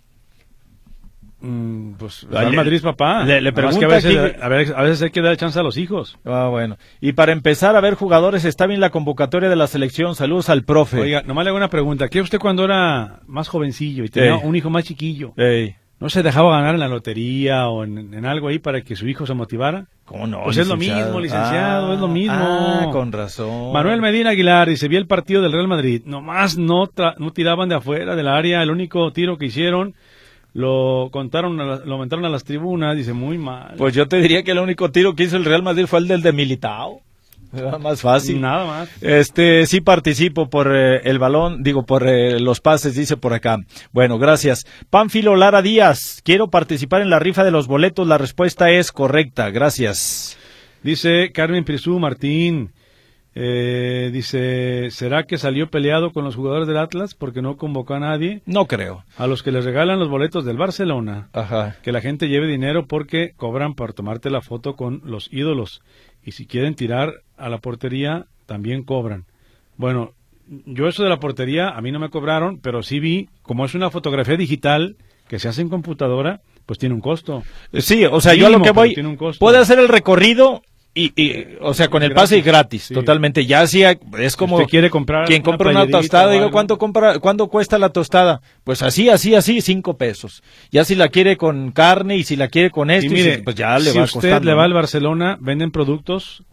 Mm, pues Ah, Real le- Madrid, papá. le- le pregunta que a veces, a veces- a veces hay que dar chance a los hijos. Ah, bueno. Y para empezar a ver jugadores, está bien la convocatoria de la selección. Saludos al profe. Oiga, nomás le hago una pregunta. ¿Qué usted cuando era más jovencillo y tenía Ey. un hijo más chiquillo, Ey, no se dejaba ganar en la lotería o en, en algo ahí para que su hijo se motivara? ¿Cómo no? Pues es lo mismo, licenciado, es lo mismo. Ah, con razón. Manuel Medina Aguilar dice, vi el partido del Real Madrid. Nomás no, tra- no tiraban de afuera del área. El único tiro que hicieron lo contaron, lo aumentaron a las tribunas, dice muy mal. Pues yo te diría que el único tiro que hizo el Real Madrid fue el del de Militao. Era más fácil. Nada más. Este, sí participo por eh, el balón, digo, por eh, los pases, dice por acá. Bueno, gracias. Pánfilo Lara Díaz, quiero participar en la rifa de los boletos. La respuesta es correcta. Gracias. Dice Carmen Prisú Martín. Eh, dice, ¿será que salió peleado con los jugadores del Atlas porque no convocó a nadie? No creo. A los que les regalan los boletos del Barcelona. Ajá. Que la gente lleve dinero porque cobran por tomarte la foto con los ídolos. Y si quieren tirar a la portería, también cobran. Bueno, yo eso de la portería, a mí no me cobraron, pero sí vi, como es una fotografía digital que se hace en computadora, pues tiene un costo. Sí, o sea, yo a lo que voy, puede hacer el recorrido y, y, o sea, con el pase y gratis, totalmente. Ya sí, es como quiere comprar quien compra una, tostada, digo, ¿cuánto compra, cuánto cuesta la tostada? Pues así, así, así, cinco pesos. Ya si la quiere con carne y si la quiere con esto, pues ya le va a costar. Si usted le va al Barcelona, venden productos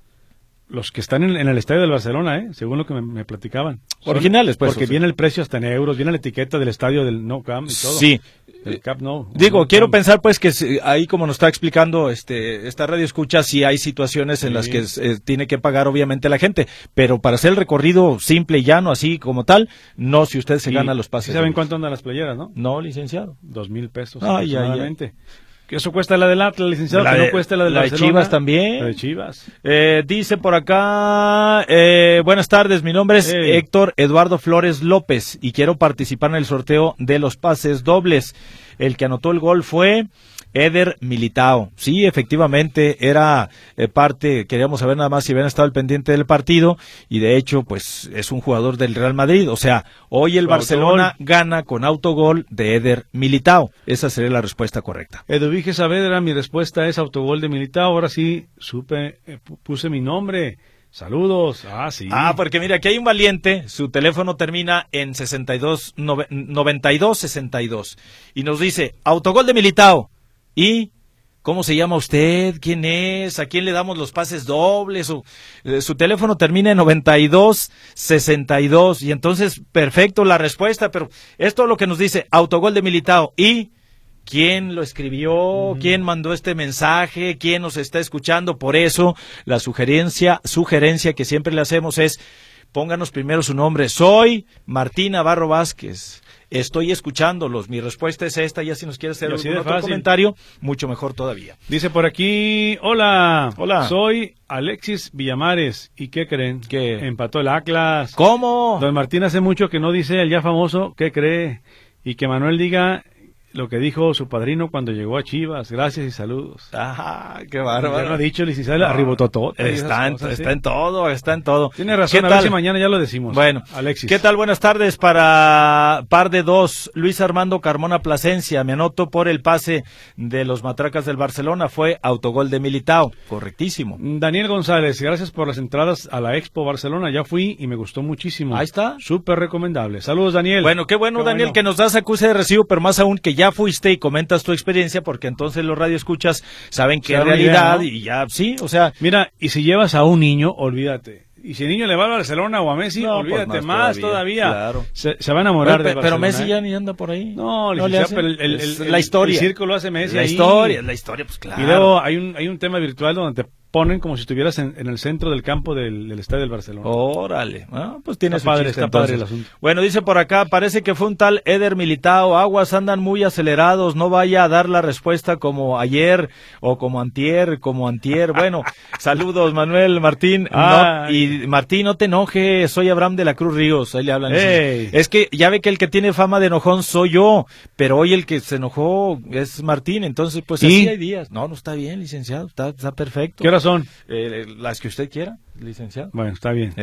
los que están en, el estadio del Barcelona, ¿eh? según lo que me, platicaban. Originales, pues. Porque viene el precio hasta en euros, viene la etiqueta del estadio del No Camp y todo. Sí. El Cap no. Digo, quiero pensar pues que ahí como nos está explicando este esta radio escucha, si hay situaciones en las que eh, tiene que pagar obviamente la gente, pero para hacer el recorrido simple y llano, así como tal, no si usted se gana los pases. ¿Saben cuánto andan las playeras, no? No, licenciado. Dos mil pesos. Ay, ay, ay. Que eso cuesta la del Atlas, licenciado, que no cuesta la de la de Chivas también. La de Chivas. Eh, dice por acá, eh, buenas tardes, mi nombre es Héctor Eduardo Flores López y quiero participar en el sorteo de los pases dobles. El que anotó el gol fue Eder Militao. Sí, efectivamente, era eh, parte, queríamos saber nada más si habían estado al pendiente del partido y de hecho, pues es un jugador del Real Madrid. O sea, hoy el Barcelona gana con autogol de Eder Militao. Esa sería la respuesta correcta. Eduvige Saavedra, mi respuesta es autogol de Militao. Ahora sí, supe, eh, puse mi nombre. Saludos. Ah, sí. Ah, porque mira, aquí hay un valiente, su teléfono termina en 62 92 62 y nos dice, "Autogol de Militao." ¿Y cómo se llama usted? ¿Quién es? ¿A quién le damos los pases dobles? Su, eh, su teléfono termina en 92 62 y entonces perfecto la respuesta, pero esto es lo que nos dice, "Autogol de Militao." ¿Y quién lo escribió, quién mandó este mensaje, quién nos está escuchando. Por eso, la sugerencia, sugerencia que siempre le hacemos es pónganos primero su nombre. Soy Martín Navarro Vázquez. Estoy escuchándolos. Mi respuesta es esta. Ya si nos quiere hacer algún otro comentario, mucho mejor todavía. Dice por aquí, hola. Hola. Soy Alexis Villamares. ¿Y qué creen? Que empató el Atlas. ¿Cómo? Don Martín hace mucho que no dice el ya famoso, ¿qué cree? Y que Manuel diga lo que dijo su padrino cuando llegó a Chivas. Gracias y saludos. Ajá, qué bárbaro. Ya lo ha dicho licenciado, arribó todo. Está, en, está en todo, está en todo. Tiene razón, a ver si mañana ya lo decimos. Bueno, Alexis. ¿Qué tal? Buenas tardes para par de dos. Luis Armando Carmona Plasencia. Me anoto por el pase de los matracas del Barcelona. Fue autogol de Militao. Correctísimo. Daniel González, gracias por las entradas a la Expo Barcelona. Ya fui y me gustó muchísimo. Ahí está. Súper recomendable. Saludos, Daniel. Bueno, qué bueno, Daniel, que nos das acuse de recibo, pero más aún que ya fuiste y comentas tu experiencia, porque entonces los radioescuchas saben que es realidad y ya, sí, o sea. Mira, y si llevas a un niño, olvídate. Y si el niño le va a Barcelona o a Messi, pues olvídate más, todavía. Claro. Se, va a enamorar pero, de Pero Messi ¿eh? ya ni anda por ahí. No, no le hace, pero el, el, la historia. El circo lo hace Messi. La historia, la historia, pues claro. Y luego hay un, hay un tema virtual donde te ponen como si estuvieras en, el centro del campo del, estadio del Barcelona. Órale, ah, pues tiene está padre, está padre el asunto. Bueno, dice por acá, parece que fue un tal Eder Militao, aguas andan muy acelerados, no vaya a dar la respuesta como ayer o como antier, como antier. Bueno, saludos Manuel, Martín, y Martín, no te enojes, soy Abraham de la Cruz Ríos, ahí le hablan. Es que ya ve que el que tiene fama de enojón soy yo, pero hoy el que se enojó es Martín, entonces pues así hay días. No, no está bien, licenciado, está, está perfecto son? Eh, las que usted quiera, licenciado. Bueno, está bien.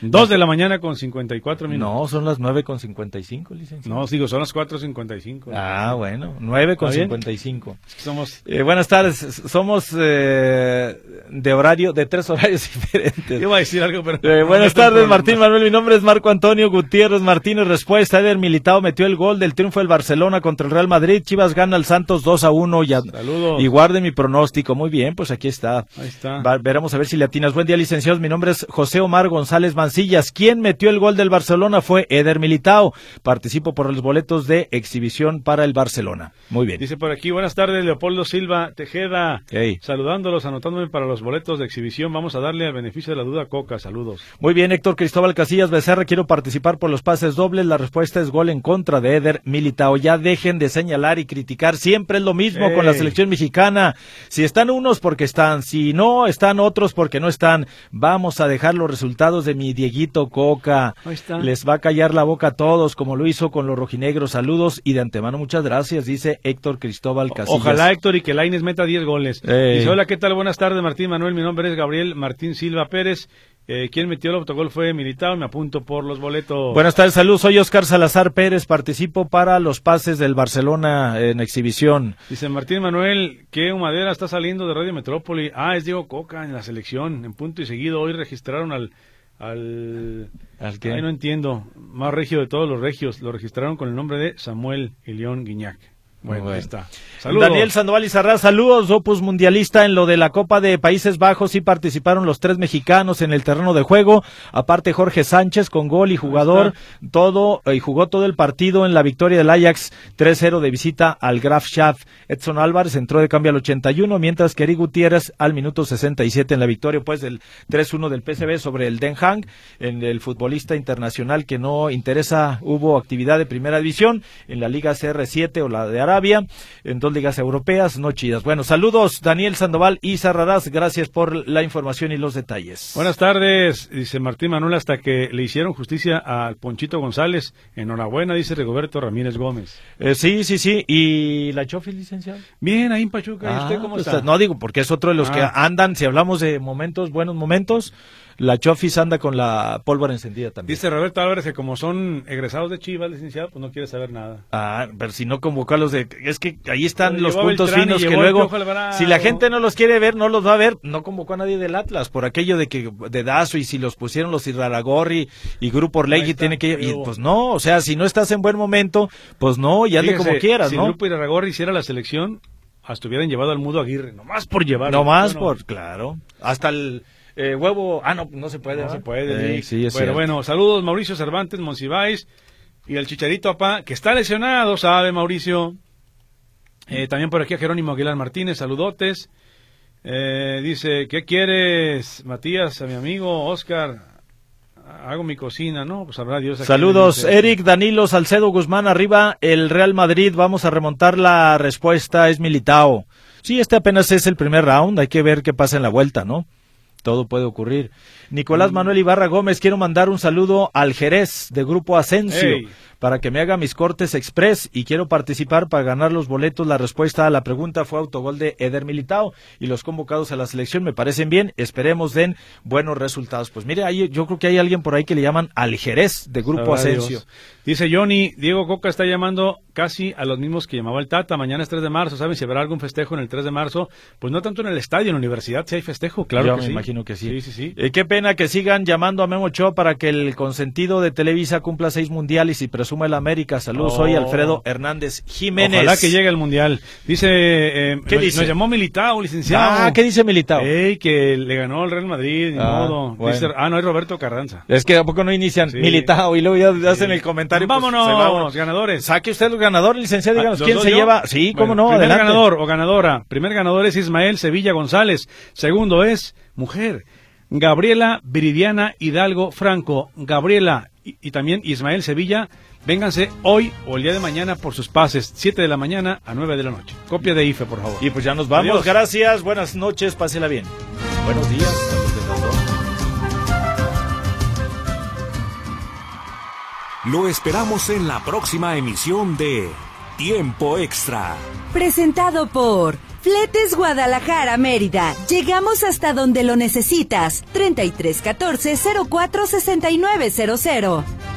Dos de la mañana con 54 minutos. No, son las nueve con 55, licenciado. No, digo, son las 4.55. Ah, bueno, nueve con 55. somos... Eh, buenas tardes, somos eh, de horario, de tres horarios diferentes. Iba a decir algo, pero... buenas tardes, Martín Manuel, mi nombre es Marco Antonio Gutiérrez Martínez. Respuesta, Eder Militao metió el gol del triunfo del Barcelona contra el Real Madrid. Chivas gana al Santos 2 a 1 y, Saludos. y guarde mi pronóstico. Muy bien, pues aquí está. Ahí está. veremos a ver si le atinas. Buen día, licenciados Mi nombre es José Omar González Mancillas. ¿Quién metió el gol del Barcelona? Fue Eder Militao. Participo por los boletos de exhibición para el Barcelona. Muy bien. Dice por aquí, buenas tardes, Leopoldo Silva Tejeda. Saludándolos, anotándome para los boletos de exhibición. Vamos a darle al beneficio de la duda Coca. Saludos. Muy bien, Héctor Cristóbal Casillas Becerra. Quiero participar por los pases dobles. La respuesta es gol en contra de Eder Militao. Ya dejen de señalar y criticar. Siempre es lo mismo con la selección mexicana. Si están unos porque están, si no están otros porque no están. Vamos a dejar los resultados de mi Dieguito Coca. Les va a callar la boca a todos, como lo hizo con los rojinegros. Saludos y de antemano muchas gracias, dice Héctor Cristóbal Casillas. Ojalá Héctor y que Laines meta 10 goles. Dice, hola, ¿qué tal? Buenas tardes, Martín Manuel. Mi nombre es Gabriel Martín Silva Pérez. Eh, quien metió el autogol fue Militao, me apunto por los boletos. Buenas tardes, saludos. Soy Oscar Salazar Pérez, participo para los pases del Barcelona en exhibición. Dice Martín Manuel, ¿qué humadera está saliendo de Radio Metrópoli? Ah, es Diego Coca en la selección, en punto y seguido. Hoy registraron al... Al, ¿Al qué? no entiendo. Más regio de todos los regios. Lo registraron con el nombre de Samuel León Guiñac. Bueno, ahí está. Saludos. Daniel Sandoval y saludos, Opus Mundialista. En lo de la Copa de Países Bajos sí participaron los tres mexicanos en el terreno de juego. Aparte Jorge Sánchez con gol y jugador, todo, y jugó todo el partido en la victoria del Ajax 3-0 de visita al Graf Schaff. Edson Álvarez entró de cambio al 81, mientras que Eric Gutiérrez al minuto 67 en la victoria pues del 3-1 del PSV sobre el Den Haag. En el futbolista internacional que no interesa, hubo actividad de primera división en la Liga CR7 o la de Arabia en dos ligas europeas, no chidas. Bueno, saludos Daniel Sandoval y Sarraraz, gracias por la información y los detalles. Buenas tardes, dice Martín Manuel, hasta que le hicieron justicia al Ponchito González. Enhorabuena, dice Rigoberto Ramírez Gómez. Eh, sí, sí, sí. ¿Y la Chofi, licenciado? Bien, ahí en Pachuca. ¿Y usted ah, cómo pues, está? No digo, porque es otro de los que ah. andan, si hablamos de momentos, buenos momentos, la Chofis anda con la pólvora encendida también. Dice Roberto Álvarez que como son egresados de Chivas, licenciado, pues no quiere saber nada. Ah, pero si no convocó a los de... Es que ahí están los puntos finos que luego... Si la gente no los quiere ver, no los va a ver. No convocó a nadie del Atlas por aquello de que de Dazo y si los pusieron los Iraragorri y Grupo Orlegui tiene que... Y pues no, o sea, si no estás en buen momento, pues no, y hazle como quieras, si ¿no? Si Grupo Iraragorri hiciera la selección, hasta hubieran llevado al Mudo Aguirre, nomás por llevar. Nomás por, claro. Hasta el eh, huevo, ah, no, no se puede. No se puede. Eh, sí, bueno, bueno, saludos Mauricio Cervantes, Monsiváis y el Chicharito Apá, que está lesionado, sabe Mauricio. Eh, también por aquí a Jerónimo Aguilar Martínez, saludotes. dice, ¿qué quieres, Matías, a mi amigo Oscar? Hago mi cocina, ¿no? Pues habrá Dios. Saludos, Eric, Danilo, Salcedo, Guzmán, arriba, el Real Madrid, vamos a remontar la respuesta, es Militao. Sí, este apenas es el primer round, hay que ver qué pasa en la vuelta, ¿no? Todo puede ocurrir. Nicolás mm. Manuel Ibarra Gómez, quiero mandar un saludo al Jerez de Grupo Asensio para que me haga mis cortes express y quiero participar para ganar los boletos. La respuesta a la pregunta fue autogol de Eder Militao y los convocados a la selección me parecen bien. Esperemos den buenos resultados. Pues mire, ahí, yo creo que hay alguien por ahí que le llaman al Jerez de Grupo Asensio. Dice Johnny, Diego Coca está llamando casi a los mismos que llamaba el Tata. Mañana es 3 de marzo, ¿saben si habrá algún festejo en el 3 de marzo? Pues no tanto en el estadio, en la universidad, si hay festejo, claro yo me imagino que sí. Sí, sí, sí. Eh, qué pena que sigan llamando a Memo Cho para que el consentido de Televisa cumpla seis mundiales y presuma el América. Saludos, soy oh. Alfredo Hernández Jiménez. Ojalá que llegue el mundial. Dice, eh, ¿qué nos, dice? Nos llamó Militao, licenciado. Ah, ¿qué dice Militao? Ey, que le ganó el Real Madrid, ni ah, modo. ah, no, es Roberto Carranza. Es que a poco no inician Militao y luego ya hacen el comentario. Pues, vámonos, ganadores. Saque usted el ganador, licenciado, díganos ah, quién se lleva. Sí, cómo no, primer ganador o ganadora. Primer ganador es Ismael Sevilla González. Segundo es mujer. Gabriela Viridiana Hidalgo Franco, Gabriela y, también Ismael Sevilla, vénganse hoy o el día de mañana por sus pases, 7 de la mañana a 9 de la noche. Copia de IFE, por favor. Y pues ya nos vamos. Gracias, buenas noches, pásela bien. Buenos días. Lo esperamos en la próxima emisión de Tiempo Extra. Presentado por Fletes Guadalajara Mérida. Llegamos hasta donde lo necesitas. 3314 046900.